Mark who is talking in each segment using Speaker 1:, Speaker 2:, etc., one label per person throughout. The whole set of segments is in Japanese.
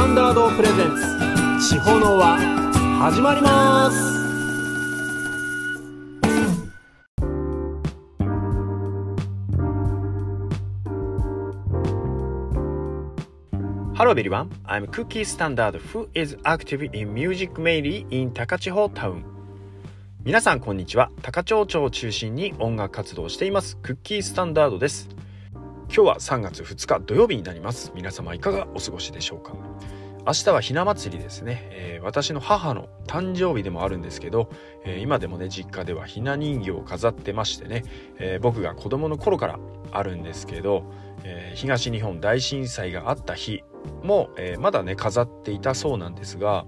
Speaker 1: タンダード presents。地方の輪始まります。 Hello everyone I'm Cookie Standard who is active in music mainly in 高千穂 town 皆さんこんにちは。高千穂町を中心に音楽活動しています。クッキースタンダードです。今日は3月2日土曜日になります。皆様いかがお過ごしでしょうか？明日はひな祭りですね、えー、私の母の誕生日でもあるんですけど、えー、今でもね実家ではひな人形を飾ってましてね、えー、僕が子供の頃からあるんですけど、え東日本大震災があった日も、えまだね飾っていたそうなんですが、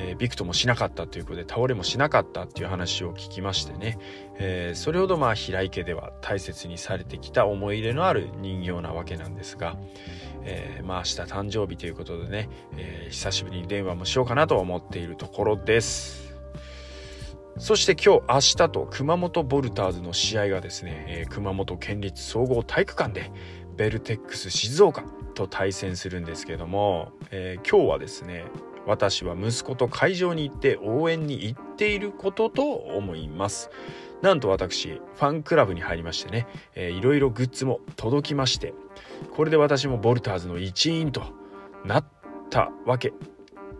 Speaker 1: えー、ビクともしなかったということで倒れもしなかったっていう話を聞きましてね、えー、それほどまあ平井家では大切にされてきた思い入れのある人形なわけなんですが、えー、まあ明日誕生日ということでね、えー、久しぶりに電話もしようかなと思っているところです。そして今日明日と熊本ボルターズの試合がですね、えー、熊本県立総合体育館でベルテックス静岡と対戦するんですけども、えー、今日はですね私は息子と会場に行って応援に行っていることと思います。なんと私ファンクラブに入りましてね、えー、いろいろグッズも届きましてこれで私もボルターズの一員となったわけ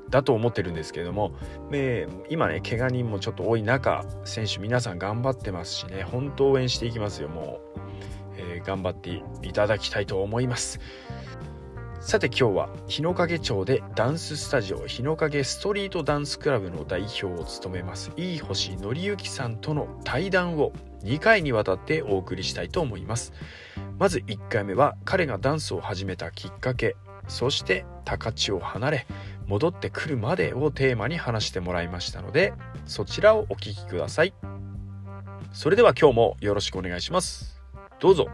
Speaker 1: だと思ってるんですけれども、えー、今ね怪我人もちょっと多い中選手皆さん頑張ってますしね本当応援していきますよ。もう、えー、頑張っていただきたいと思います。さて今日は日の影町でダンススタジオ日の影ストリートダンスクラブの代表を務めますいい星則之さんとの対談を2回にわたってお送りしたいと思います。まず1回目は彼がダンスを始めたきっかけそして高千を離れ戻ってくるまでをテーマに話してもらいましたのでそちらをお聴きください。それでは今日もよろしくお願いします。どうぞ。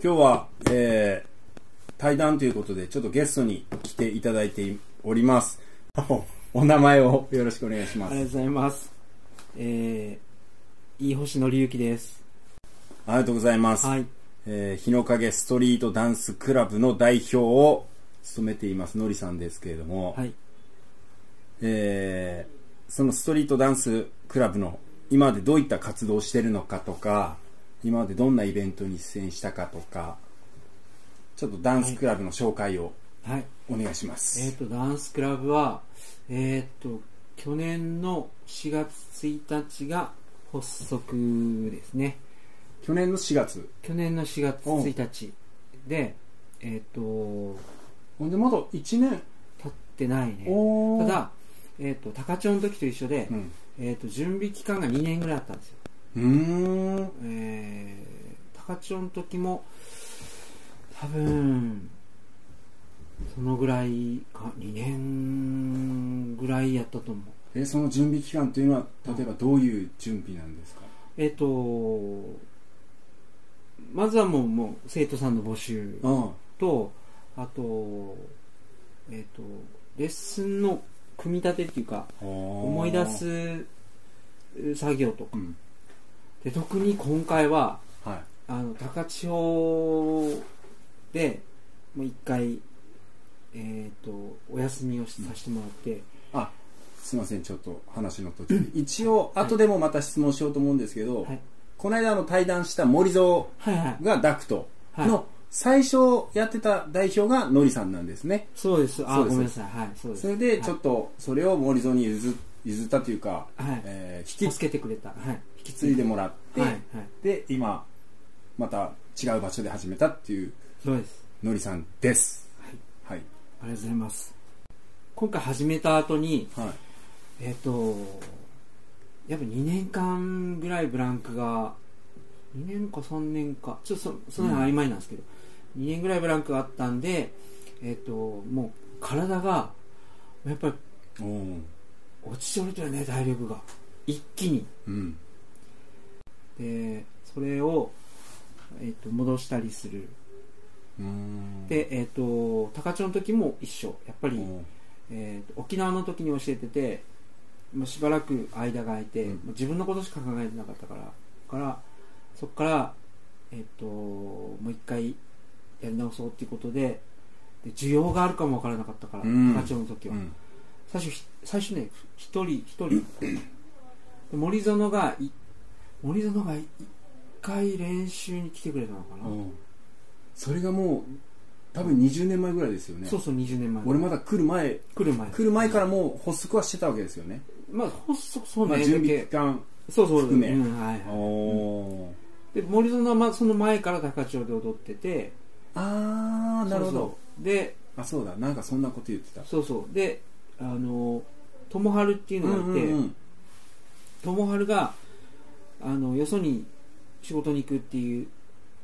Speaker 2: 今日は、えー、対談ということで、ちょっとゲストに来ていただいております。お名前をよろしくお願いします。
Speaker 3: ありがとうございます。えー、いい星のりゆきです。
Speaker 2: ありがとうございます。はい。えー、日の影ストリートダンスクラブの代表を務めていますのりさんですけれども、はい。えー、そのストリートダンスクラブの今までどういった活動をしてるのかとか、今までどんなイベントに出演したかとかちょっとダンスクラブの紹介をお願いします、
Speaker 3: はい、えっ、ー、とダンスクラブはえっ、ー、と去年の4月1日が発足ですね。
Speaker 2: 去年の4月
Speaker 3: 去年の4月1日でえっ、ー、と
Speaker 2: ほんでまだ1年？
Speaker 3: 経ってないね。ただ、えーと、高千穂の時と一緒で、うん、えーと準備期間が2年ぐらいあったんですようん。えー、高千穂の時も多分そのぐらいか2年ぐらいやったと思う。
Speaker 2: えその準備期間というのは例えばどういう準備なんですか、
Speaker 3: えっ、ー、とまずはもうもう生徒さんの募集とあとえっ、ー、とレッスンの組み立てっていうか思い出す作業とか、うんで特に今回は、はい、あの高千穂でもう一回、えーと、お休みをさせてもらって、
Speaker 2: うん、あすいませんちょっと話の途中で、一応後でもまた質問しようと思うんですけど、はい、この間の対談した森蔵がダクトの最初やってた代表がのりさんなんですね。
Speaker 3: そうです。あごめんなさい。はい
Speaker 2: そうです。それでちょっとそれを森蔵に譲譲ったというか、
Speaker 3: はい。えー、引きつけてくれた、はい。
Speaker 2: き継いでもらって、はいはい、で今また違う場所で始めたっていう
Speaker 3: そうです。
Speaker 2: のりさんです。
Speaker 3: はい、はい、ありがとうございます。今回始めた後に、はい、えっ、ー、とやっぱ2年間ぐらいブランクが2年か3年かちょっとそその辺曖昧なんですけど、うん、2年ぐらいブランクがあったんでえっ、ー、ともう体がやっぱり落ちておるとよね体力が。一気に、うん、でそれを、えーと、戻したりする。で、えーと、高千穂の時も一緒。やっぱり、えーと、沖縄の時に教えててもうしばらく間が空いて、うん、自分のことしか考えてなかったから。からそこから、えー、ともう一回やり直そうっていうことでで需要があるかもわからなかったから、課長の時は、最初最初ね一人一人。森園が森園が一回練習に来てくれたのかな、
Speaker 2: それがもう多分20年前ぐらいですよね。
Speaker 3: そうそう20年前。
Speaker 2: 俺まだ来る前
Speaker 3: 来る前。
Speaker 2: 来る前からもう発足はしてたわけですよね。
Speaker 3: まあ発足そうね、まあ、
Speaker 2: 準備期間
Speaker 3: そうそう。
Speaker 2: 含め、う
Speaker 3: ん、はいはい、で森園はまあその前から高千穂で踊ってて。
Speaker 2: ああなるほど。
Speaker 3: で
Speaker 2: あそうだ。なんかそんなこと言ってた。
Speaker 3: そうそう。であの友春っていうのがいて、友春があのよそに仕事に行くっていう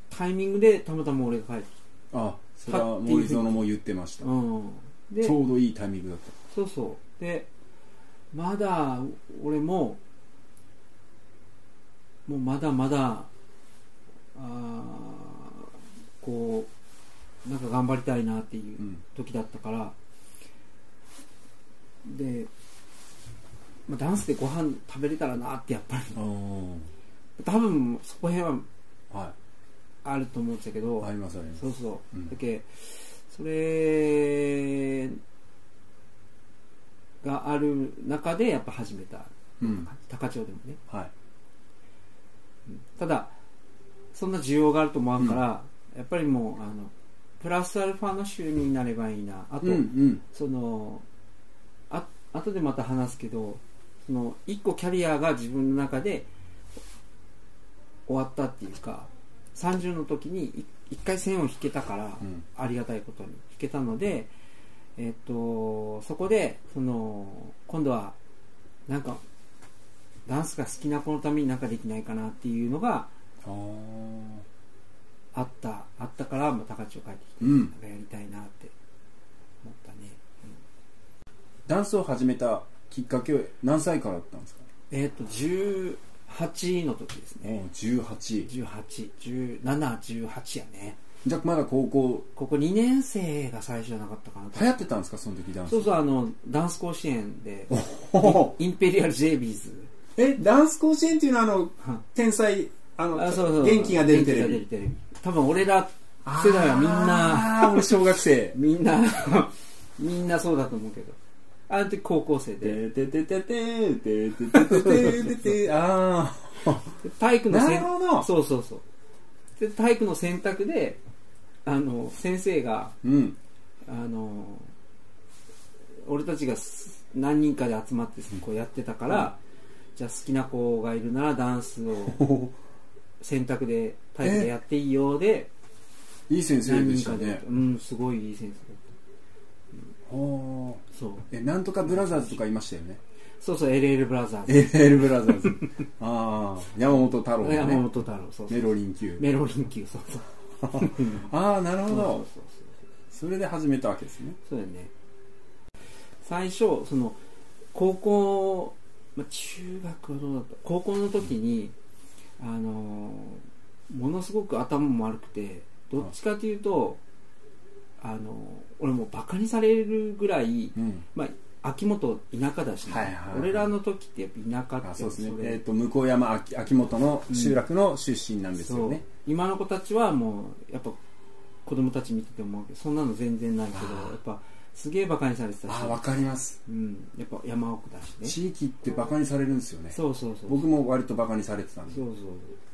Speaker 3: タイミングでたまたま俺が帰って
Speaker 2: あそれは森園も言ってました、うん、ちょうどいいタイミングだった。
Speaker 3: そうそう。でまだ俺ももうまだまだあこうなんか頑張りたいなっていう時だったから、うん、で、まあ、ダンスでご飯食べれたらなってやっぱり。多分そこへんは、はい。あると思うんですけど。
Speaker 2: ありますあります。
Speaker 3: そうそう、うん、だけそれがある中でやっぱ始めた、うん、高千穂でもね、はい、ただそんな需要があると思わんから、うん、やっぱりもうあのプラスアルファの収入になればいいな。あと、うんうん、そのあ後でまた話すけどその一個キャリアが自分の中で終わったっていうか30の時に1回線を引けたから、うん、ありがたいことに。引けたので、えっ、とそこでその今度はなんかダンスが好きな子のために何かできないかなっていうのがあった。あったから、まあ、高知を帰ってきて、うん、なんかやりたいなって思ったね、うん、
Speaker 2: ダンスを始めたきっかけは何歳からだったんですか？
Speaker 3: えっ、と18の時ですね。181718やね。
Speaker 2: じゃあまだ高校？
Speaker 3: ここ2年生が最初じゃなかったかな
Speaker 2: 流行ってたんですか？その時ダンス。
Speaker 3: そうそうあのダンス甲子園でインペリアル J ビーズ
Speaker 2: えダンス甲子園っていうのはあの天才あの元気が出るテレビ。
Speaker 3: 多分俺ら世代はみんな
Speaker 2: ああ俺小学生。
Speaker 3: みんなみんなそうだと思うけどあの時高校生で。ててててててててててああ。体育の
Speaker 2: なるほど
Speaker 3: そうそうそう。で体育の選択で、あの、先生が、うん、あの、俺たちが何人かで集まってこうやってたから、うん、じゃあ好きな子がいるならダンスを選択で体育でやっていいようで、
Speaker 2: いい先生でしたね。
Speaker 3: うん、すごいいい先生。
Speaker 2: そう。えなんとかブラザーズとかいましたよね。
Speaker 3: そうそう LL ブラザー
Speaker 2: ズ LL ブラザー。ズああ山本太郎、ね、
Speaker 3: 山本太郎
Speaker 2: そうメロリン級。
Speaker 3: メロリン級そう
Speaker 2: そう。ああなるほど。それで始めたわけですね。
Speaker 3: そうだよね。最初その高校、まあ、中学はどうだった？高校の時にあのものすごく頭も悪くてどっちかというとあの俺もバカにされるぐらい、うん、まあ秋元田舎だし、ね。はいはいはい、俺らの時ってやっぱ田舎って
Speaker 2: そうですね、えーと、向山秋秋元の集落の出身なんですよね、
Speaker 3: う。ん、今の子たちはもうやっぱ子供たち見てて思うけどそんなの全然ないけどやっぱすげえバカにされてたし。
Speaker 2: あわかります、
Speaker 3: うん、やっぱ山奥だしね。
Speaker 2: 地域ってバカにされるんですよね。
Speaker 3: そうそうそう。
Speaker 2: 僕も割とバカにされてたんで。
Speaker 3: そうそう。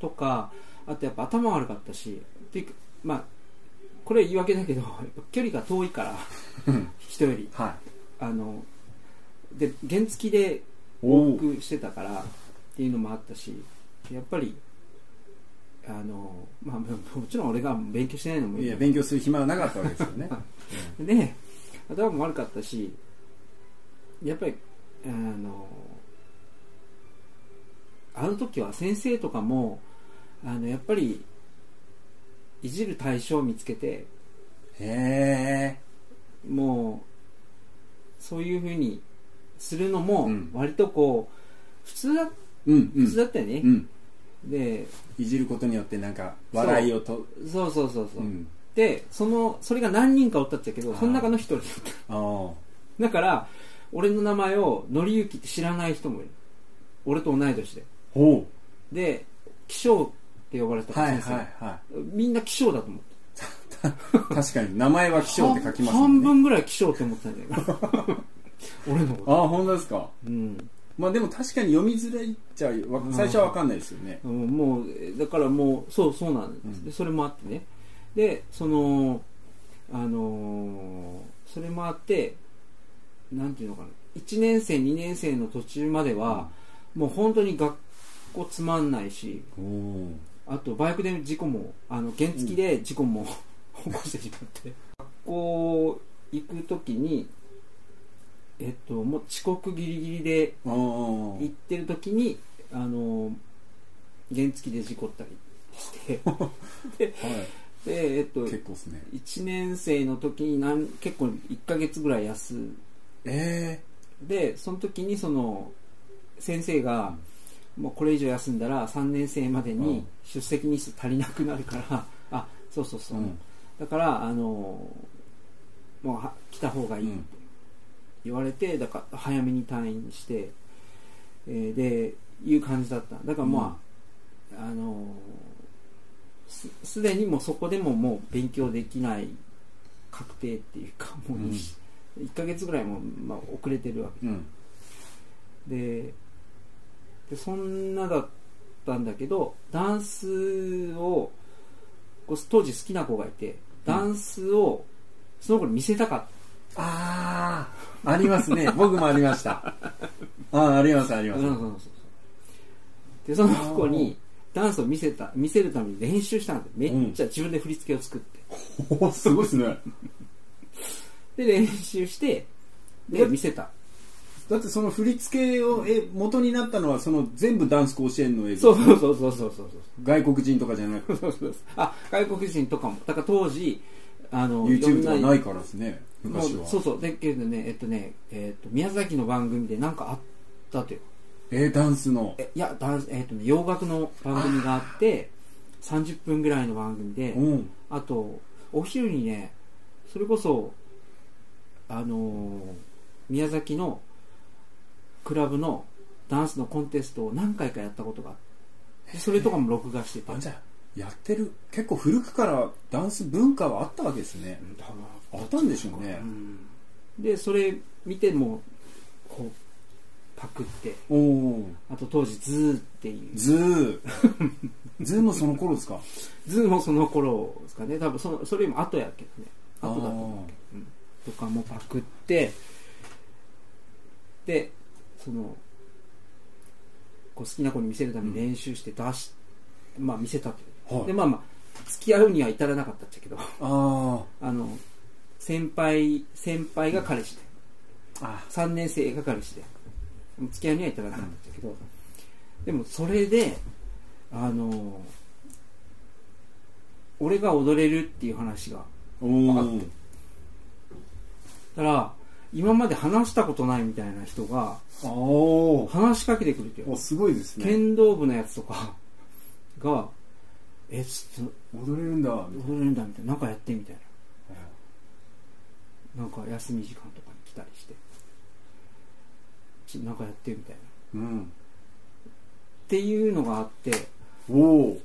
Speaker 3: とかあとやっぱ頭悪かったしでまあこれ言い訳だけど距離が遠いから人より、はい、あので原付で往復してたからっていうのもあったしやっぱりあのまあもちろん俺が勉強してないのも
Speaker 2: いや勉強する暇はなかったわけですよね、
Speaker 3: で頭も悪かったしやっぱりあのあの時は先生とかもあのやっぱりいじる対象を見つけてへ
Speaker 2: え
Speaker 3: もうそういうふうにするのも割とこう普通だ,、うん普通だったよね、うん、で
Speaker 2: いじることによってなんか笑いをと
Speaker 3: そうそうそうそう、うん、でそのそれが何人かおったっちゃけどその中の一人だった。だから俺の名前をのりゆきって知らない人もいる。俺と同い年で。で気象って呼ばれた
Speaker 2: 先生、はいはい。はい、
Speaker 3: みんな気象だと思って。
Speaker 2: 確かに名前は気象って書きます
Speaker 3: ね。半分ぐらい気象って思ったんだよ 俺の
Speaker 2: こと。あ本当ですか？うん。まあでも確かに読みづらいっちゃ最初は分かんないですよね、
Speaker 3: うん、もうだからもうそうそうなんです、うん、でそれもあってね。でそのあのー、それもあってなんていうのかな。1年生2年生の途中までは、うん、もう本当に学校つまんないしあとバイクで事故もあの原付で事故も、起こしてしまって。学校行く時にえっと、もう遅刻ギリギリで行ってる時にあの原付で事故ったりして。ではい、でえっと
Speaker 2: 結構ですね。
Speaker 3: 1年生の時になん結構1か月ぐらい休
Speaker 2: え
Speaker 3: ー、でその時にその先生が、もうこれ以上休んだら3年生までに出席日数足りなくなるから、あそうそうそう、うん、だからあのもう来た方がいいって言われてだから早めに退院して、えー、でいう感じだった。だからまあ、うん、あのすでにもうそこでももう勉強できない確定っていうかもう 1,、うん、1ヶ月ぐらいも、まあ、遅れてるわけ、うん、ででそんなだったんだけどダンスを当時好きな子がいてダンスをその子に見せたかった、
Speaker 2: ああありますね。僕もありました。あありますあります、
Speaker 3: でその子にダンスを見せた見せるために練習したんでめっちゃ自分で振り付けを作って、
Speaker 2: うん、すごいですね。
Speaker 3: で練習してで見せた
Speaker 2: だってその振り付けをえ元になったのはその全部ダンス甲子園の映
Speaker 3: 像。そうそうそうそうそうそう。
Speaker 2: 外国人とかじゃなく。
Speaker 3: てそうそうあ外国人とかも。だから当時
Speaker 2: あの YouTube とかないからですね昔は。
Speaker 3: そうそう。だけどねえっとね、えっと、宮崎の番組で何かあったという。
Speaker 2: えー、ダンスの。
Speaker 3: えいやダンス、えっとね、洋楽の番組があって30分ぐらいの番組で、うん、あとお昼にねそれこそあのー、宮崎のクラブのダンスのコンテストを何回かやったことがあってそれとかも録画してて。
Speaker 2: じゃやってる結構古くからダンス文化はあったわけですね、あった。んでしょうね、うん、
Speaker 3: でそれ見てもこうパクって。あと当時 ZOO っていう。
Speaker 2: ZOO。ZOO もその頃ですか？
Speaker 3: ZOO もその頃ですかね。多分そのそれよりも後やけどね。後だと思うけど、うん、とかもパクって。でそのこう好きな子に見せるために練習して出し、うん、まあ見せたとはい、でまあまあ付き合うには至らなかったっちゃけど。あ あの先輩先輩が彼氏で、うん、3年生が彼氏で。付き合いには至らなかったんだけど、うん、でもそれであの俺が踊れるっていう話があって。だから今まで話したことないみたいな人が話しかけてくるって。
Speaker 2: いうすごいですね。
Speaker 3: 剣道部のやつとかが「えちょっ
Speaker 2: と踊れるんだ。踊
Speaker 3: れるんだ」みたいな「なんかやって」みたいな。なんか休み時間とかに来たりして「ちなんかやって」みたいな、うん、っていうのがあって。おお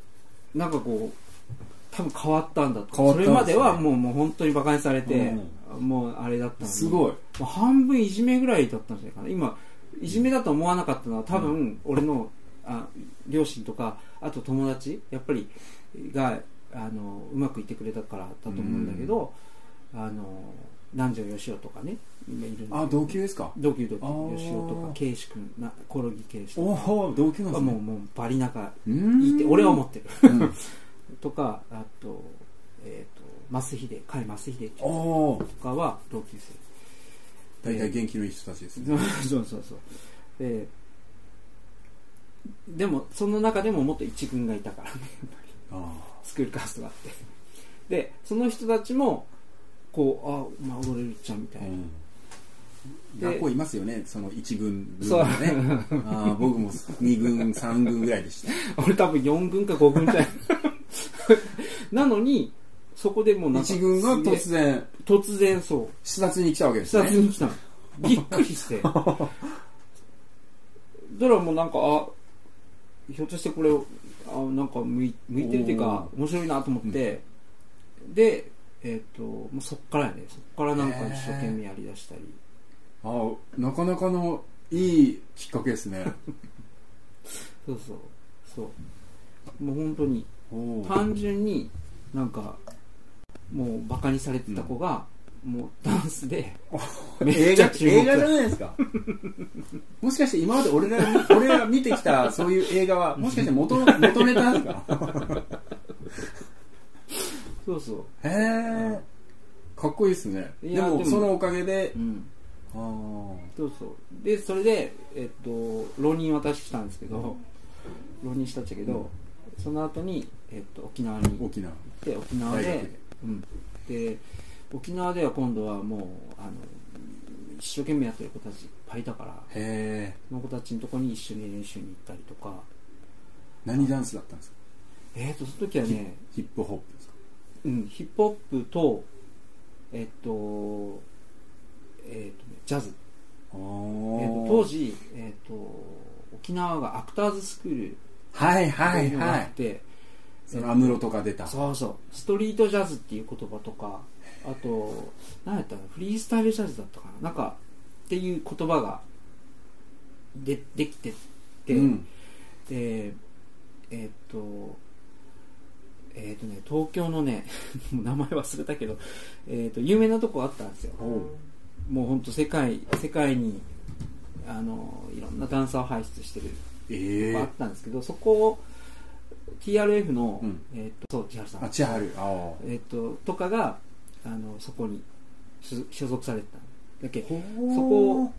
Speaker 3: なんかこう多分変わったんだと、ね、それまではもうもう本当に馬鹿にされて、うん、もうあれだったのに。
Speaker 2: すごい。
Speaker 3: 半分いじめぐらいだったんじゃないかな。今いじめだと思わなかったのは多分俺のあ両親とかあと友達やっぱりがあのうまくいってくれたからだと思うんだけど、うん、あの南條義雄とかね
Speaker 2: 今いるあ同級ですか？
Speaker 3: 同級同級。義雄とか圭司君なコロギ圭司と
Speaker 2: か。お同級なんです
Speaker 3: ね。もうもうバリ仲いいって俺は思ってる、うん、とかあとえっ、ー、と増秀甲斐増秀とかは同級生。
Speaker 2: 大体元気のいい人たちですね。
Speaker 3: そうそうそう。ででもその中でももっと一軍がいたからねスクールカーストがあって。でその人たちもこうあ、まあ、踊れるっちゃみたいな、うん。
Speaker 2: 学校いますよねその1軍分がねあ僕も2軍3軍ぐらいでした。
Speaker 3: 俺多分4軍か5軍じゃない。なのにそこでもう
Speaker 2: なんか1軍が突然
Speaker 3: 突然そう。
Speaker 2: 視察に来たわけです
Speaker 3: ね。視察に来たびっくりして。だからもうなんかあひょっとしてこれあなんか向い向いてるっていうか面白いなと思って、うん、でえっ、ー、ともうそっからやね。そっからなんか一生懸命やりだしたり。
Speaker 2: あなかなかのいいきっかけですね。
Speaker 3: そうそう。そう。もう本当に単純になんかもうバカにされてた子が、うん、もうダンスで
Speaker 2: 映画 映画じゃないですか。もしかして今まで俺ら俺ら見てきたそういう映画はもしかして元元ネタですか？
Speaker 3: そうそう。
Speaker 2: へえかっこいいですね。でもそのおかげで、うん、
Speaker 3: あそうそう。でそれで、えっと、浪人渡したんですけど、浪人したっちゃけど、うん、その後に、えっと、沖縄に行って沖縄。でうん、で沖縄では今度はもうあの一生懸命やってる子たちいっぱいいたからその子たちのとこに一緒に練習に行ったりとか。
Speaker 2: 何ダンスだったんですか？
Speaker 3: えっ、ー、とその時はね
Speaker 2: ヒップホップですか？
Speaker 3: うんヒップホップとえっ、とえっ、ー、とねジャズ。えーと、当時、えーと、沖縄がアクターズスクール
Speaker 2: はいはいはい、
Speaker 3: て
Speaker 2: その安室とか出た。
Speaker 3: そうそう。ストリートジャズっていう言葉とかあと何やったのフリースタイルジャズだったかな。なんかっていう言葉がでできてて、うん、でえー、っとえー、っとね東京のね 名前忘れたけど、えー、っと有名なとこあったんですよ。もう本当世界世界にあのいろんなダンサーを輩出してるとこあったんですけど、そこを TRF の、うん、えっ、とそう千春さん。
Speaker 2: あ千春。
Speaker 3: えっ、ととかがあのそこに所属されてた。だけそこ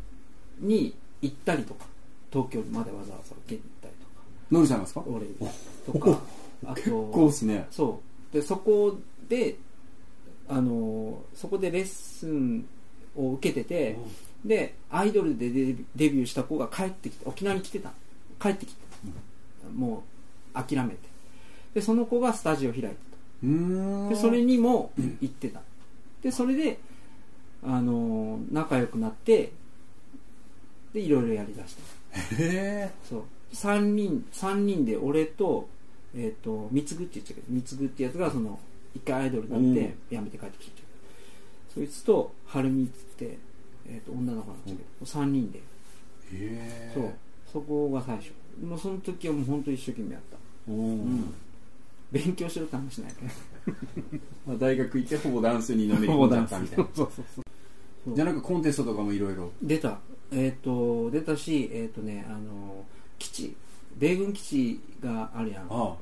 Speaker 3: に行ったりとか東京までわざわざ受けに行ったりとか。
Speaker 2: ノリさんですか？
Speaker 3: 俺。とか
Speaker 2: あと結構ですね。
Speaker 3: そう。でそこであのそこでレッスンを受けててでアイドルでデビューした子が帰ってきて沖縄に来てた。帰ってきて、うん、もう諦めて。でその子がスタジオ開いてたでそれにも行ってた。でそれであの仲良くなってでいろいろやりだした。へえ。そう。3人三人で俺と,、えーと、三つぐって言っちゃうけど三つぐってやつがその一回アイドルになって辞めて帰ってきてそいつと晴美っつって、えーと、女の子なんですけど、3人で。へえ。そう。そこが最初。もうその時はもう本当一生懸命やったうん、勉強しろって話ない
Speaker 2: まあ大学行ってほぼダンスにのめり込んじゃったみたいな。そうそうそうじゃあなんかコンテストとかもいろいろ。
Speaker 3: 出た。えっ、ー、と出たしえっ、ー、とねあの基地。米軍基地があるやん。ああ。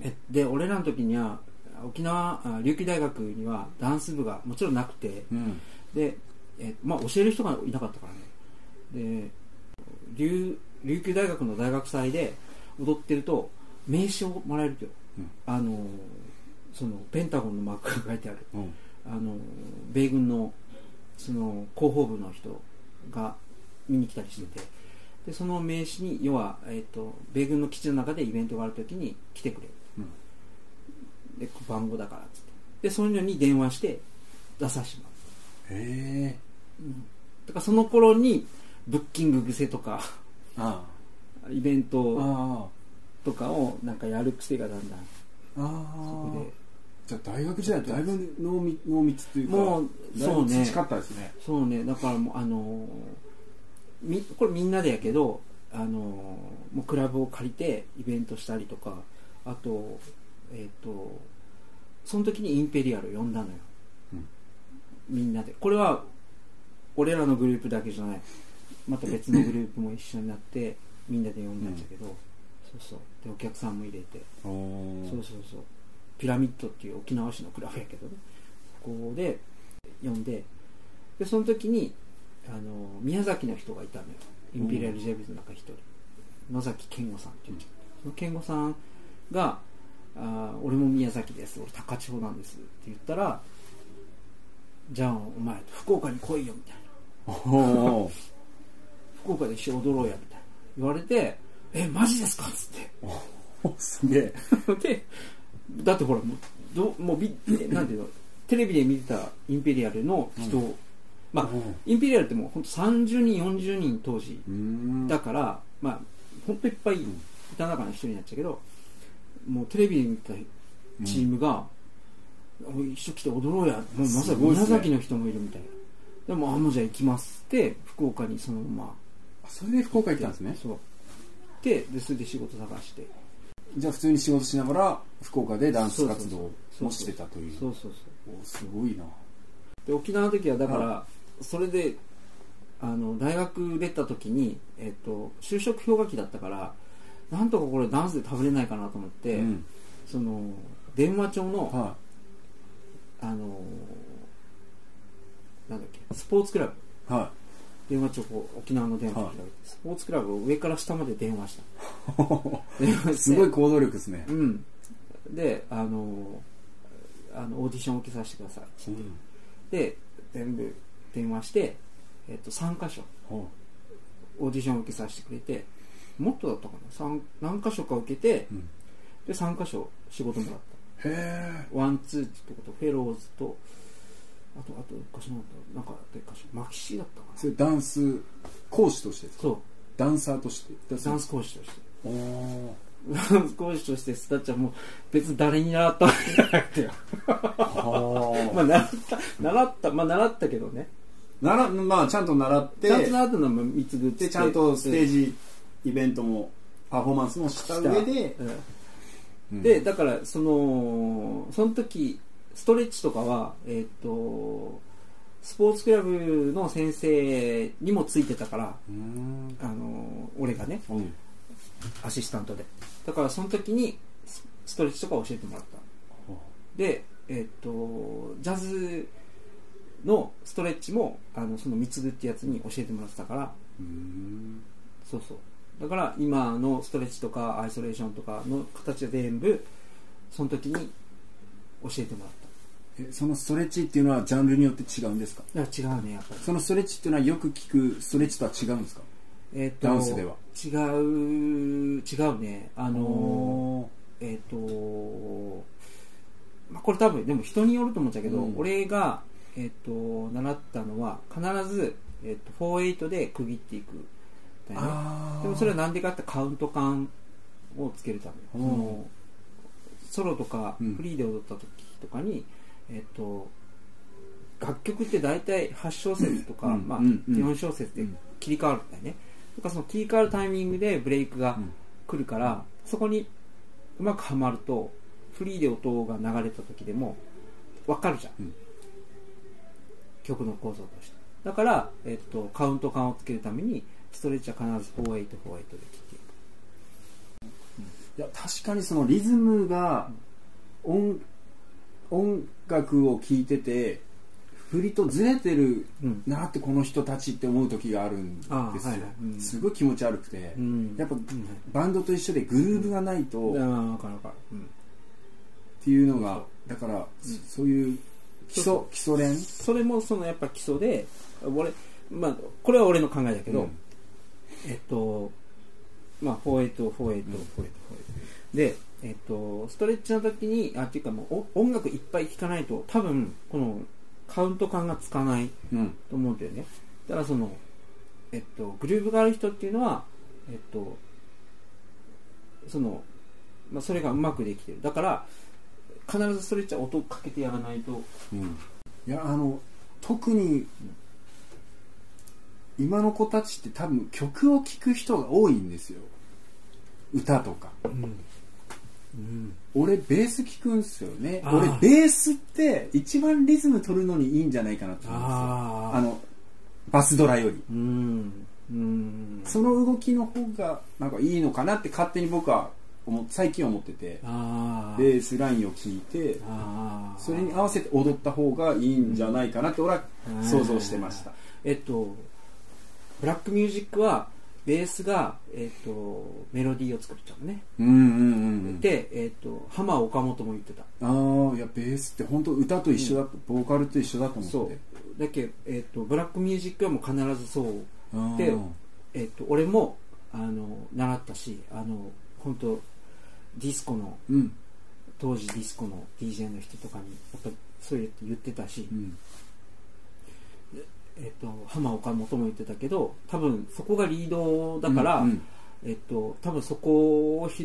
Speaker 3: えで俺らの時には沖縄琉球大学にはダンス部がもちろんなくて、うん、で、えまあ、教える人がいなかったからね。で琉球大学の大学祭で踊ってると名刺をもらえるけど、う。ん、あのそのペンタゴンのマークが書いてある、うん、あの米軍のその広報部の人が見に来たりしてて。でその名刺に要は、えーと、米軍の基地の中でイベントがある時に来てくれ、うん、で番号だからっつって。でそういうのに電話して出させてもらう。へえ、うん、だからその頃にブッキング癖とかイベントとかをなんかやる癖がだんだん。あ
Speaker 2: あじゃあ大学時代だいぶ濃密濃密というかもうそうね。培ったですね。
Speaker 3: そうね。だからもうあのみこれみんなでやけどあのもうクラブを借りてイベントしたりとかあとえっ、ー、とその時にインペリアル呼んだのよ、うん、みんなで。これは俺らのグループだけじゃない。また別のグループも一緒になってみんなで呼んだんだけど、うんそうそう。でお客さんも入れて。そうそうそう。ピラミッドっていう沖縄市のクラブやけどね。ここで呼んで。でその時にあの宮崎の人がいたのよ。インペリアル・ジェビズの中一人。野崎健吾さんっていう。その健吾さんがあ「俺も宮崎です。俺高千穂なんです」って言ったら「じゃあお前福岡に来いよ」みたいな。福岡で一緒踊ろうやみたいな。言われてえマジですか?」っつって。
Speaker 2: すげえ。
Speaker 3: でだってほらもうどもうびなんていうの？テレビで見てたインペリアルの人、うん、まあ、インペリアルってもう本当30人40人当時。だからまあ本当いっぱいいた中の一人になっちゃうけどもうテレビで見たチームが、一緒来て踊ろうやもうまさに紫の人もいるみたいな。でもあもうじゃあ行きますって福岡にそのまま
Speaker 2: それで福岡行ったんですね。
Speaker 3: そうででそれで仕事探して。
Speaker 2: じゃあ普通に仕事しながら福岡でダンス活動もしてたという。
Speaker 3: そうそう
Speaker 2: そう。すごいな。
Speaker 3: で沖縄の時はだからそれであの大学出た時に、えっと、就職氷河期だったからなんとかこれダンスで食べれないかなと思って、うん、その電話帳の、はい、あのなんだっけスポーツクラブ、はい、電話帳沖縄の電話帳、はい、スポーツクラブを上から下まで電話した。
Speaker 2: すごい行動力ですね。
Speaker 3: うん。であのあのオーディション受けさせてください、うん、で全部電話してえっと、3箇所。オーディションを受けさせてくれてもっとだったかな？何箇所か受けて、うん、で3箇所仕事もらった。へえワンツーってこと。フェローズとあとあと1箇所なんかで箇所マキシだったかな。
Speaker 2: それダンス講師として
Speaker 3: そう。
Speaker 2: ダンサーとして？
Speaker 3: ダンス講師として。おダンス講師としてスタッチはもう別に誰に習ったわけじゃなくて。まあ習った習ったまあ習ったけどね。
Speaker 2: ならまあちゃんと習って
Speaker 3: ちゃんと習ったのも見つぐって
Speaker 2: ちゃんとステージイベントもパフォーマンスもした上で、
Speaker 3: うん、でだからそのその時ストレッチとかはえっ、ー、とスポーツクラブの先生にもついてたからあの俺がね、うん、アシスタントで。だからその時にストレッチとか教えてもらった。でえっ、ー、とジャズのストレッチもあのその貢ぐってやつに教えてもらってたから。そうそう。だから今のストレッチとかアイソレーションとかの形で全部その時に教えてもらった。
Speaker 2: えそのストレッチっていうのはジャンルによって違うんですか？
Speaker 3: いや違うねやっぱり。
Speaker 2: そのストレッチっていうのはよく聞くストレッチとは違うんですか？
Speaker 3: えっ、と
Speaker 2: ダンスでは。
Speaker 3: 違う違うね。あのえっ、とまあこれ多分でも人によると思うんだけど、うん、俺がえっと、習ったのは必ず、えっと、48で区切っていくだよねでもそれは何でかってカウント感をつけるため、そのソロとかフリーで踊った時とかに、うん、えっと楽曲って大体8小節とか、うん、まあ、4小節で切り替わるんだよね、とかその切り替わるタイミングでブレイクが来るから、そこにうまくはまるとフリーで音が流れた時でも分かるじゃん、曲の構造として。だから、えっと、カウント感をつけるためにストレッチは必ず4848で切っていく、
Speaker 2: いや確かにそのリズムが音音楽を聴いてて振りとずれてるなってこの人たちって思う時があるんですよ、はいはい。うん、すごい気持ち悪くて、うん、やっぱ、バンドと一緒でグルーブがないと、うん、っていうのがだから、そういう基礎基礎練？
Speaker 3: それもそのやっぱ基礎で俺まあこれは俺の考えだけど、うん、えっとまあ484848、うん、でえっとストレッチの時にあっていうかもう音楽いっぱい聴かないと多分このカウント感がつかないと思うんだよね、だからそのえっとグルーヴがある人っていうのはえっとそのまあそれがうまくできてる。だから必ずストレッチは音かけてやらないと、
Speaker 2: うん、いやあの特に今の子たちって多分曲を聴く人が多いんですよ。歌とか、うんうん、俺ベース聴くんすよね。俺ベースって一番リズム取るのにいいんじゃないかなと思うんですよ。あのバスドラより、うん、うん、その動きの方がなんかいいのかなって勝手に僕は最近思ってて。ベースラインを聞いてそれに合わせて踊った方がいいんじゃないかなって俺は想像してました、
Speaker 3: えっとブラックミュージックはベースが、えっと、メロディーを作っちゃうね、うんうんうん、で、えっと、浜岡本も言ってた。
Speaker 2: ああいやベースって本当歌と一緒だと、うん、ボーカルと一緒だと思って。そ
Speaker 3: う。だけど、えっと、ブラックミュージックはもう必ずそう。で、えっと、俺もあの習ったしあの本当ディスコの、うん、当時ディスコの DJ の人とかにやっぱそうやって言ってたし、うん、えっと、浜岡本も言ってたけど多分そこがリードだから、うんうん、えっと、多分そこを拾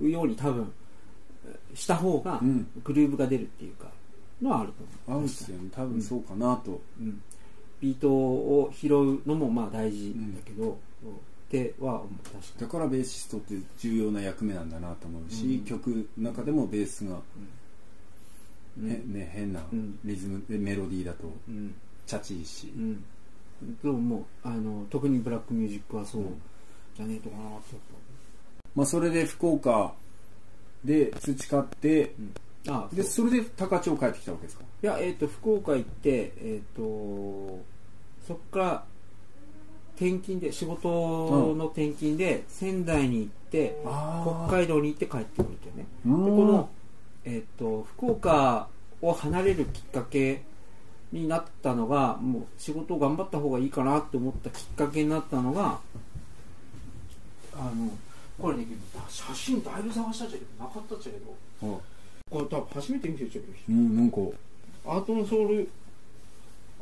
Speaker 3: うように多分した方がグルーブが出るっていうか、のはある
Speaker 2: と思う。合うっすよね。多分そうかなと、
Speaker 3: うん、ビートを拾うのもまあ大事だけど、っては思う。確か
Speaker 2: に。だからベーシストって重要な役目なんだなと思うし、曲の中でもベースが、ねね、変なリズムでメロディーだと、チャチいし、
Speaker 3: でももうあの特にブラックミュージックはそうじゃねえとかなと
Speaker 2: まあそれで福岡で培って、うん、あでそれで高千穂帰ってきたわけですか？
Speaker 3: いやえっ、ー、と福岡行ってえっ、ー、とそっから転勤で仕事の転勤で仙台に行って、うん、北海道に行って帰ってくるというね。でこの、えっ、ー、と福岡を離れるきっかけになったのがもう仕事を頑張った方がいいかなって思ったきっかけになったのがあのこれね写真だいぶ探したっちゃけどなかったっちゃけど、はい、これ多分初めて見せちゃうけどうんなんか。アートンソウル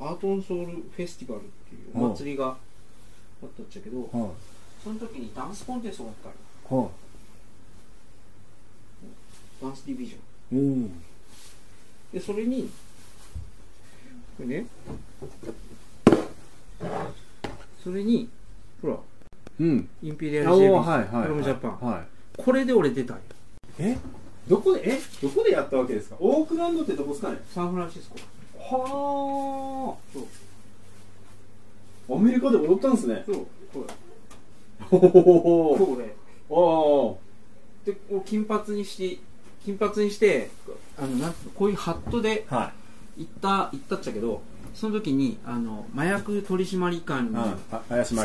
Speaker 3: アートンソウルフェスティバルっていうお祭りがあったっちゃけど、はい、その時にダンスコンテストがあったはい、ダンスディビジョン。でそれにこれね。それにほら、うん、インペリアル JB フロムジャパン、はい、これで俺出たんよ
Speaker 2: え？どこで？え？どこでやったわけですか？オークランドってどこですかね？
Speaker 3: サンフランシスコ。
Speaker 2: はあアメリカで踊ったんですね。
Speaker 3: そうこれ。これ。ああで金髪にして金髪にしてあのなんこういうハットで、はい行った行ったっちゃけどその時にあの麻薬取締官に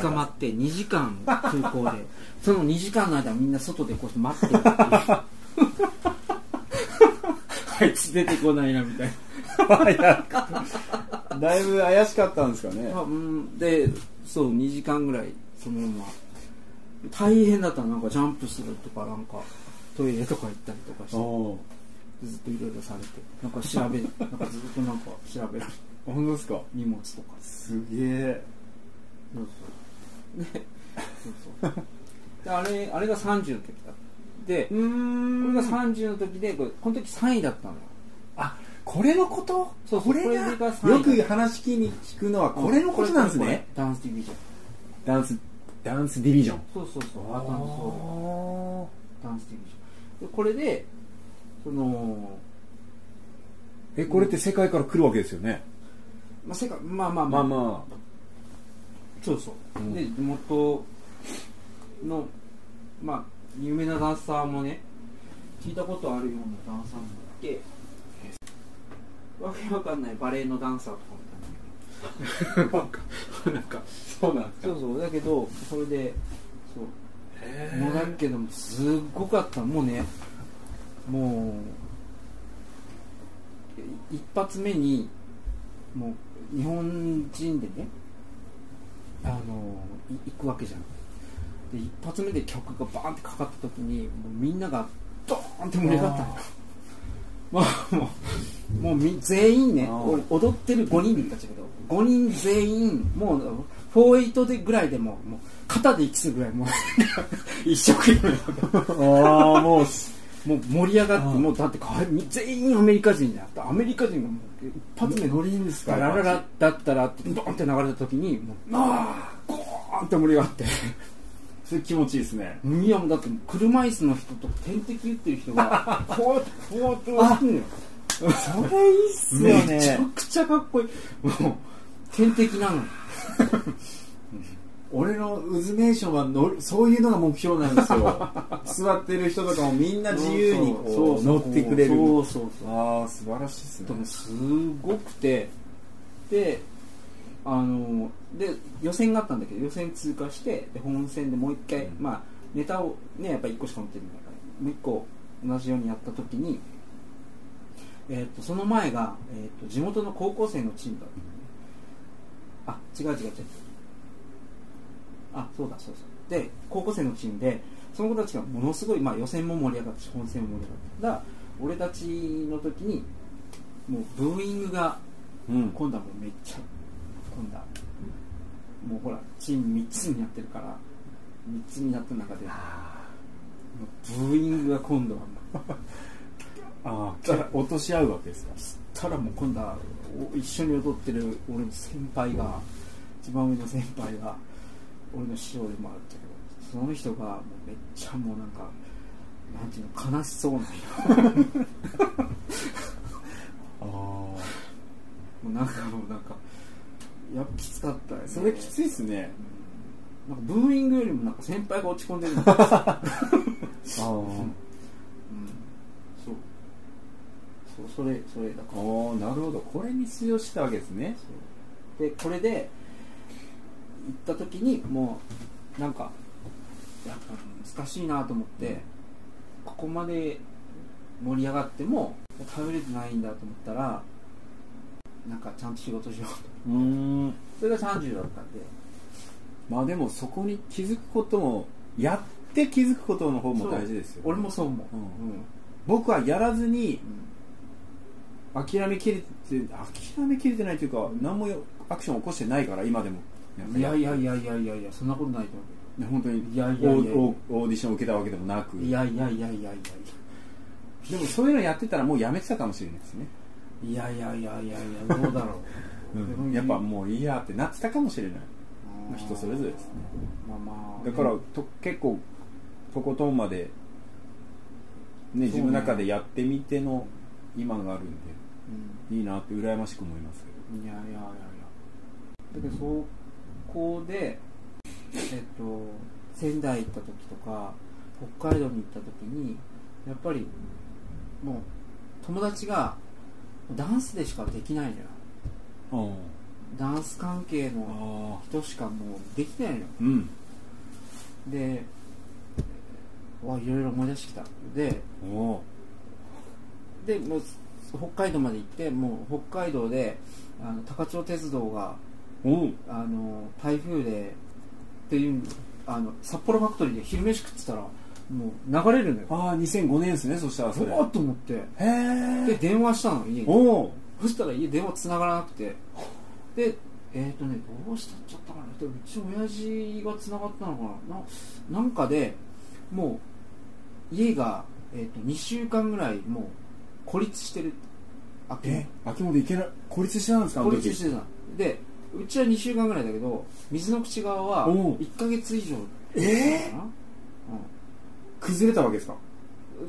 Speaker 3: 捕まって2時間 空港で。その2時間の間みんな外でこうやって待ってる。っていうあいつ出てこないなみたい
Speaker 2: な。だいぶ怪しかったんですかね、
Speaker 3: うん、でそう2時間ぐらいそのまま。大変だった。のなんかジャンプするとかなんかトイレとか行ったりとかしてずっといろいろされてなんか調べなんかずっとなんか調べられ
Speaker 2: 本当ですか？
Speaker 3: 荷物とか。
Speaker 2: すげえ。
Speaker 3: そうそう。で そうそう。であれあれが30の時だでこれが30の時でこの時3位だったのよ。
Speaker 2: あこれのこと？そうこれが？よく話聞きに聞くのはこれのことなんですね。
Speaker 3: ダンスディビジョン。
Speaker 2: ダンスダンスディビジョン。
Speaker 3: そうそうそう。あダンスダンスディビジョン。でこれでその
Speaker 2: えこれって世界から来るわけですよね、
Speaker 3: まあ、世界まあまあまあ。まあそうそう、うん、で地元のまあ有名なダンサーもね聞いたことあるようなダンサーもいてわけわかんないバレエのダンサーとかみたいななんかそうなんですか？そうそう。だけどそれでそう。もうだけどすっごかった。もうねもう一発目にもう日本人でねあの行くわけじゃん。で一発目で曲がバーンってかかった時にもうみんながドーンって盛り上がったのもうもう全員ね踊ってる5人たんだけど5人全員もう48でぐらいでももう肩で息するぐらいもう一生懸命ああもうもう盛り上がって、もうだって全員アメリカ人じゃなくてアメリカ人がもう一発目
Speaker 2: ノリいいんですか
Speaker 3: ラララだったらってドンって流れた時にもうああゴーンって盛り上がって。
Speaker 2: それ気持ちいいですね。
Speaker 3: いやもうだって車椅子の人と点滴打ってる人が こうやってこうやってやってんのよ。
Speaker 2: それいいっすよね。
Speaker 3: めちゃくちゃかっこいい。もう点滴なの
Speaker 2: 俺のウズメーションはのそういうのが目標なんですよ。座ってる人とかもみんな自由にこう乗ってくれる。そうそうそう。ああ素晴らしいですね。
Speaker 3: すごくて。であので予選があったんだけど予選通過してで本戦でもう一回、うん、まあネタをねやっぱ1個しか持ってるんだからもう一個同じようにやった時に、えーと、その前が、えーと、地元の高校生のチームだったあ違う違う違うあそうだそうそうで高校生のチームでその子たちがものすごい、まあ、予選も盛り上がったし本戦も盛り上がった俺たちの時にもうブーイングが、うん、今度はもうめっちゃ今度はもうほらチーム3つになってるから3つになった中でブーイングが今度は
Speaker 2: ああ落とし合うわけですか？
Speaker 3: ったらもう今度は一緒に踊ってる俺の先輩が一番上の先輩が俺の師匠でもあったけどその人がもうめっちゃもうなんかなんていうの悲しそうなんああもうなんかもうなんかやっぱきつかったよね。
Speaker 2: それきついっすね、
Speaker 3: なんかブーイングよりもなんか先輩が落ち込んでる ああ、うん。そう。それそれだから。
Speaker 2: おなるほど。これに出場したわけですね。
Speaker 3: でこれで行った時にもうなんかやっぱ難しいなと思って、うん、ここまで盛り上がっても食べれてないんだと思ったらなんかちゃんと仕事しようとうん。それが30だったんで。
Speaker 2: まあでもそこに気づくこともやって気づくことの方も大事ですよ、ね、
Speaker 3: 俺もそう思う、うん、
Speaker 2: 僕はやらずに、諦めきれて諦めきれてないというか何もアクション起こしてないから今でも
Speaker 3: いやいやいやいやいやいやそんなことないと
Speaker 2: 思う本当にいやいやいやオーディションを受けたわけでもなく。
Speaker 3: いやいやいやいやいや。
Speaker 2: でもそういうのやってたらもうやめてたかもしれないですね。
Speaker 3: いやいやいやいやいやどうだろ
Speaker 2: う、うん、やっぱもういいやってなってたかもしれない。人それぞれですね、まあまあ、だからと結構とことんまで、ね、自分の中でやってみての今があるんで、うん、いいなって羨ましく思います
Speaker 3: けど。いやいやいやいや。だけどそこでえっと仙台行った時とか北海道に行った時にやっぱりもう友達がダンスでしかできないのよ、ダンス関係の人しかもうできないの、うん、でわいろいろ思い出してきた。ででもう北海道まで行ってもう北海道であの高千穂鉄道があの台風でっていうあの札幌ファクトリーで昼飯食ってたらもう流れるのよ。
Speaker 2: ああ2005年ですねそしたらそれ。
Speaker 3: わっと思って。で電話したの家に。そしたら家電話繋がらなくて。でえっ、ー、とねどうしたっちゃったかな。うち親父が繋がったのかな。ななんかでもう家が、えーと、2週間ぐらいもう孤立してる。
Speaker 2: 秋え秋元いけない孤立してたんですか
Speaker 3: 孤立してた。でうちは2週間ぐらいだけど水の口側は1か月以上。
Speaker 2: ええー、うん、崩れたわけですか？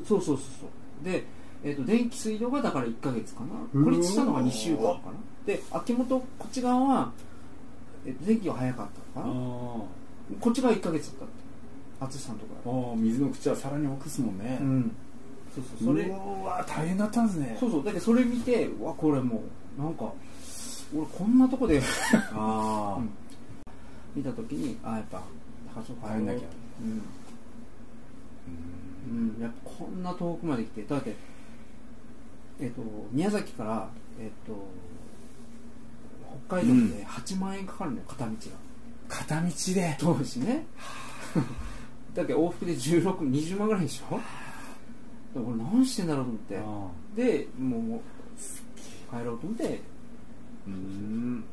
Speaker 3: そうそうそうそう。で、えーと、電気水道がだから1か月かな。孤立したのが2週間かな。で秋元こっち側は、えーと、電気が早かったかな。こっち側1か月だったって。淳さんとか
Speaker 2: ああ水の口はさらに奥ですもんね。うん。そうそうそれ。うわ大変だったんですね。
Speaker 3: そうそう。だけどそれ見てわこれもうなんか俺こんなとこで。あ、うん、見た時にあやっぱ高所入んなきゃ。うん、うん、やっぱこんな遠くまで来てだってえっ、ー、と宮崎からえっ、ー、と北海道で8万円かかるのよ、片道が。
Speaker 2: 片道で？
Speaker 3: 当時ね。だけど往復で1620万ぐらいでしょ？俺何してんだろうと思って。でもう帰ろうと思って
Speaker 2: うん。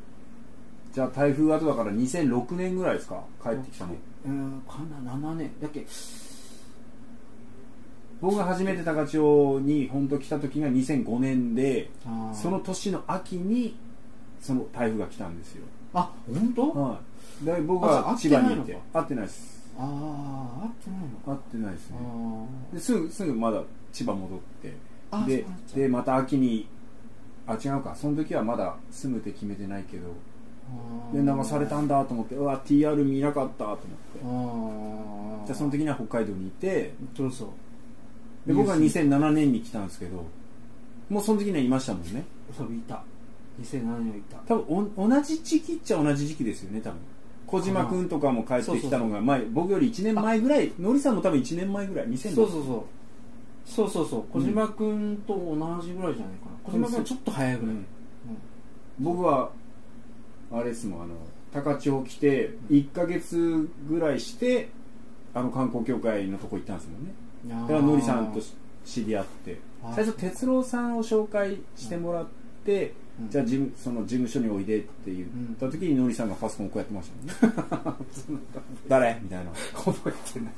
Speaker 2: じゃあ台風後だから2006年ぐらいですか？帰ってきたの。
Speaker 3: うんかな7年。だっけ
Speaker 2: 僕が初めて高千穂に本当来た時が2005年でその年の秋にその台風が来たんですよ。
Speaker 3: あ本当？
Speaker 2: はい。で僕は千葉にいて会ってないです。
Speaker 3: ああ会ってないの
Speaker 2: 会ってないですね。ですぐすぐまだ千葉戻って。ででまた秋にあ違うか。その時はまだ住むって決めてないけど。で流されたんだと思ってうわ TR 見なかったと思って。じゃあその時には北海道にいて。
Speaker 3: そうそう。
Speaker 2: で僕は2007年に来たんですけどもうその時にはいましたもんね。
Speaker 3: そういた。2007年はいた。
Speaker 2: 多分お同じ時期っちゃ同じ時期ですよね多分。小島君とかも帰ってきたのが前僕より1年前ぐらいのりさんも多分1年前ぐらい2000
Speaker 3: そうそうそうそうそうそう。小島君と同じぐらいじゃないかな、小島君ちょっと早いぐらい、うん、
Speaker 2: 僕はあれですもんあの高千穂来て1か月ぐらいしてあの観光協会のとこ行ったんですもんね。だからのりさんと知り合って。最初哲郎さんを紹介してもらって、うん、じゃあ事務その事務所においでって言った時にのりさんがパソコンこうやってましたもんね。誰？みたいな。覚えてない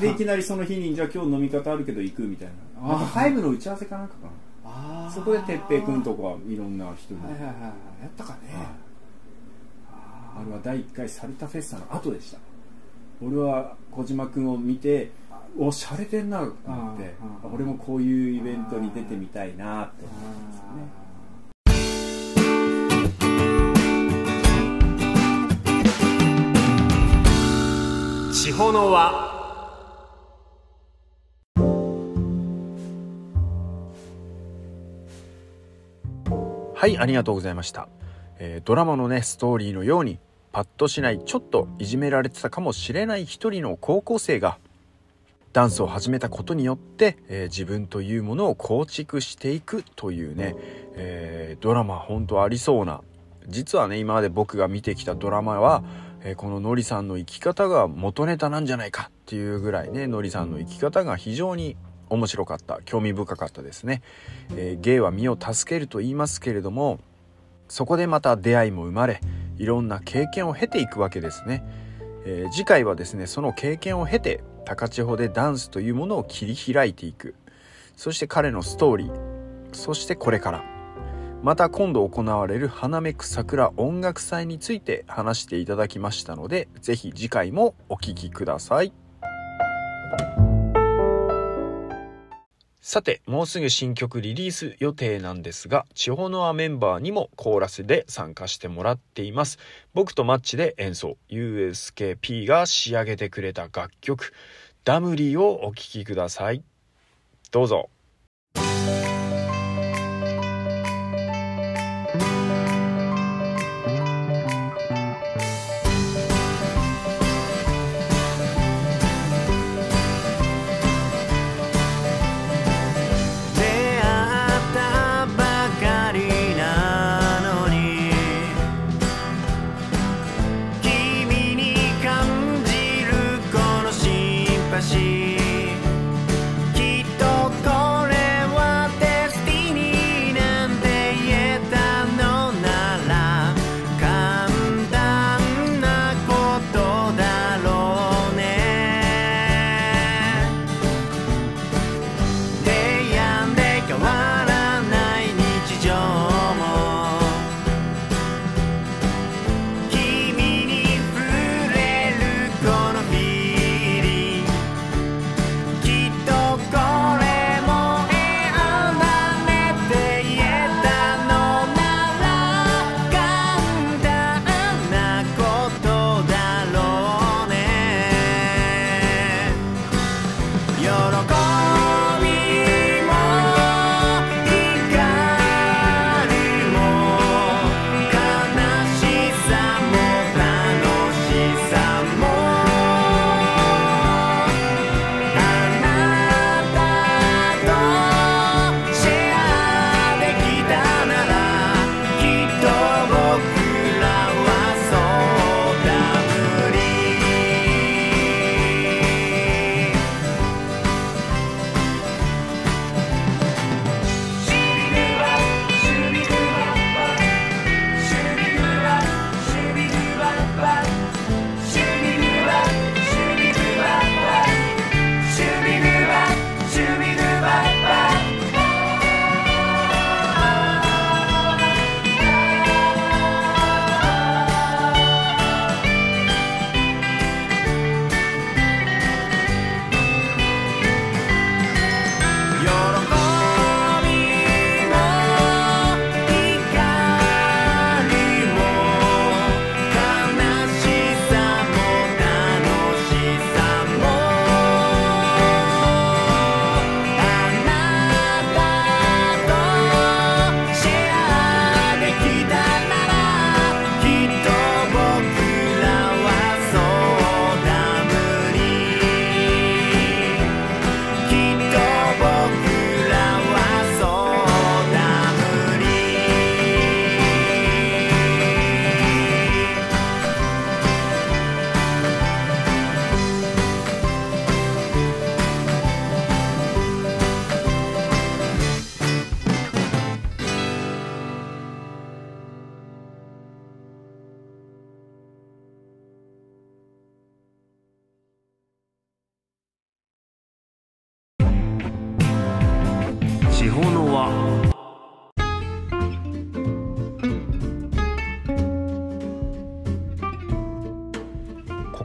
Speaker 2: でいきなりその日にじゃあ今日飲み方あるけど行くみたいな。なんかファイブの打ち合わせかなんかかな。そこで哲平君とかいろんな人に、はいはいはい、
Speaker 3: やったかね、
Speaker 2: あれは第1回サルタフェスタの後でした。俺は小島君を見ておしゃれてんなと思って俺もこういうイベントに出てみたいなって思ったんですよね
Speaker 4: 地方の輪はいありがとうございました、えー、ドラマのねストーリーのようにパッとしないちょっといじめられてたかもしれない一人の高校生がダンスを始めたことによって、えー、自分というものを構築していくというね、えー、ドラマ本当ありそうな実はね今まで僕が見てきたドラマは、えー、こののりさんの生き方が元ネタなんじゃないかっていうぐらいねのりさんの生き方が非常に面白かった興味深かったですね、えー、芸は身を助けると言いますけれどもそこでまた出会いも生まれいろんな経験を経ていくわけですね、えー、次回はですねその経験を経て高千穂でダンスというものを切り開いていく。そして彼のストーリー。そしてこれから。また今度行われる花めく桜音楽祭について話していただきましたので是非次回もお聴きください。さて、もうすぐ新曲リリース予定なんですが、地方のアメンバーにもコーラスで参加してもらっています。僕とマッチで演奏、USKP が仕上げてくれた楽曲、ダムリーをお聴きください。どうぞ。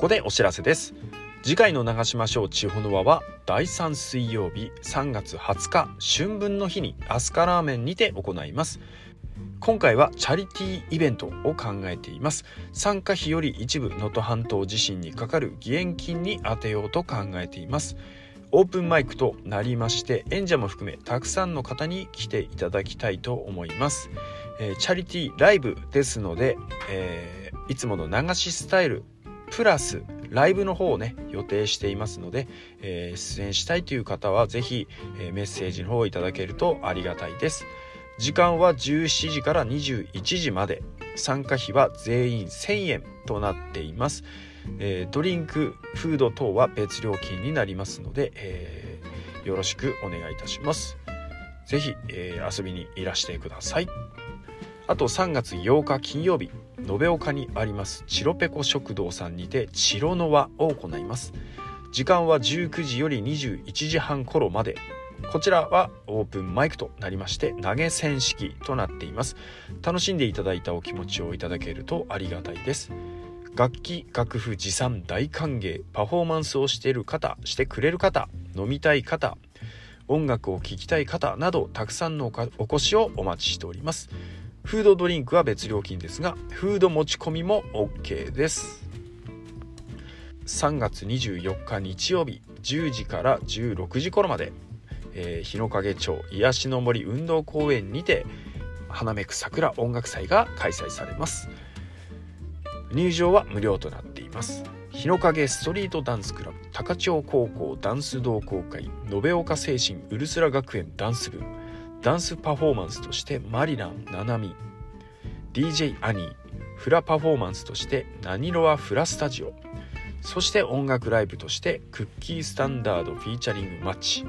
Speaker 1: ここでお知らせです。次回の長島省地方の輪は第3水曜日3月20日春分の日にアスカラーメンにて行います。今回はチャリティーイベントを考えています。参加費より一部能登半島地震にかかる義援金に充てようと考えています。オープンマイクとなりまして演者も含めたくさんの方に来ていただきたいと思います、えー、チャリティーライブですので、えー、いつもの流しスタイルプラスライブの方をね予定していますので、えー、出演したいという方は是非、えー、メッセージの方をいただけるとありがたいです。時間は17時から21時まで。参加費は全員1000円となっています、えー、ドリンクフード等は別料金になりますので、えー、よろしくお願いいたします。是非、えー、遊びにいらしてください。あと3月8日金曜日。延岡にありますチロペコ食堂さんにてチロノワを行います。時間は19時より21時半頃まで。こちらはオープンマイクとなりまして投げ銭式となっています。楽しんでいただいたお気持ちをいただけるとありがたいです。楽器楽譜持参大歓迎パフォーマンスをしている方してくれる方飲みたい方音楽を聴きたい方などたくさんのお越しをお待ちしております。フードドリンクは別料金ですがフード持ち込みも OK です。3月24日日曜日10時から16時頃まで、えー、日の影町癒しの森運動公園にて花めく桜音楽祭が開催されます。入場は無料となっています。日の影ストリートダンスクラブ高千穂高校ダンス同好会延岡精神ウルスラ学園ダンス部ダンスパフォーマンスとしてマリラン・ナナミ。DJ アニー。フラパフォーマンスとしてナニロア・フラスタジオ。そして音楽ライブとしてクッキースタンダードフィーチャリングマッチ。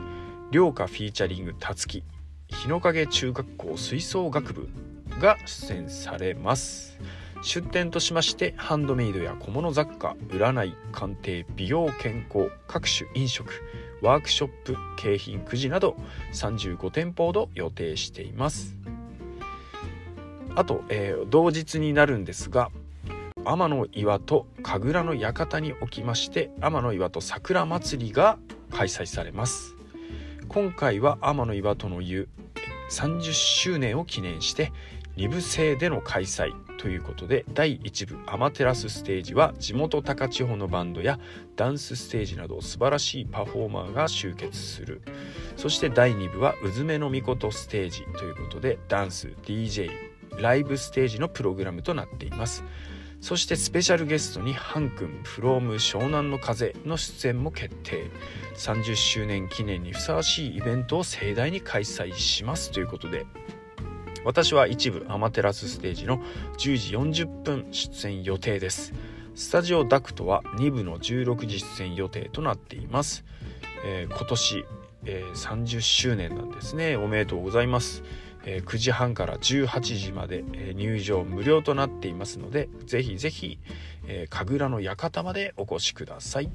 Speaker 1: 涼花フィーチャリングたつき。日の影中学校吹奏楽部が出演されます。出展としましてハンドメイドや小物雑貨占い鑑定美容健康各種飲食。ワークショップ景品くじなど35店舗ほど予定しています。あと、えー、同日になるんですが天の岩と神楽の館におきまして天の岩と桜祭りが開催されます。今回は天の岩との湯30周年を記念して2部制での開催ということで第1部アマテラスステージは地元高千穂のバンドやダンスステージなど素晴らしいパフォーマーが集結する。そして第2部はうずめのみことステージということでダンス DJ ライブステージのプログラムとなっています。そしてスペシャルゲストにハン君フローム湘南の風の出演も決定。30周年記念にふさわしいイベントを盛大に開催しますということで私は一部アマテラスステージの10時40分出演予定です。スタジオダクトは2部の16時出演予定となっています、えー、今年、えー、30周年なんですね。おめでとうございます、えー、9時半から18時まで、え入場無料となっていますのでぜひぜひ、え神楽の館までお越しください。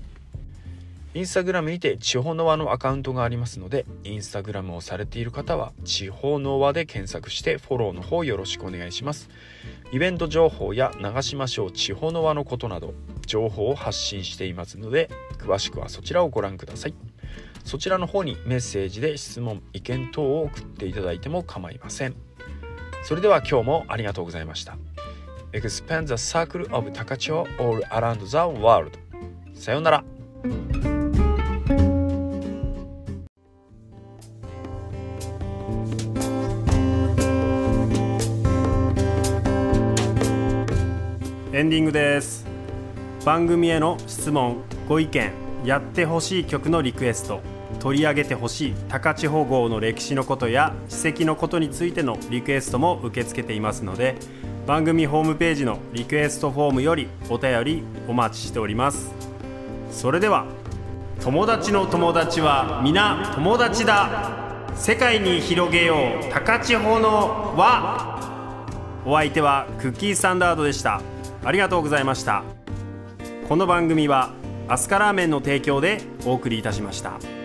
Speaker 1: インスタグラムにて地方の輪のアカウントがありますので、インスタグラムをされている方は、地方の輪で検索してフォローの方よろしくお願いします。イベント情報や長島省地方の輪のことなど、情報を発信していますので、詳しくはそちらをご覧ください。そちらの方にメッセージで質問、意見等を送っていただいても構いません。それでは今日もありがとうございました。Expand the circle of Takacho all around the world. さようなら。
Speaker 2: エンディングです。番組への質問ご意見やってほしい曲のリクエスト取り上げてほしい高千穂号の歴史のことや史跡のことについてのリクエストも受け付けていますので番組ホームページのリクエストフォームよりお便りお待ちしております。それでは友達の友達は皆友達だ。世界に広げよう高千穂の輪。お相手はクッキーサンダードでした。ありがとうございましたこの番組はアスカラーメンの提供でお送りいたしました。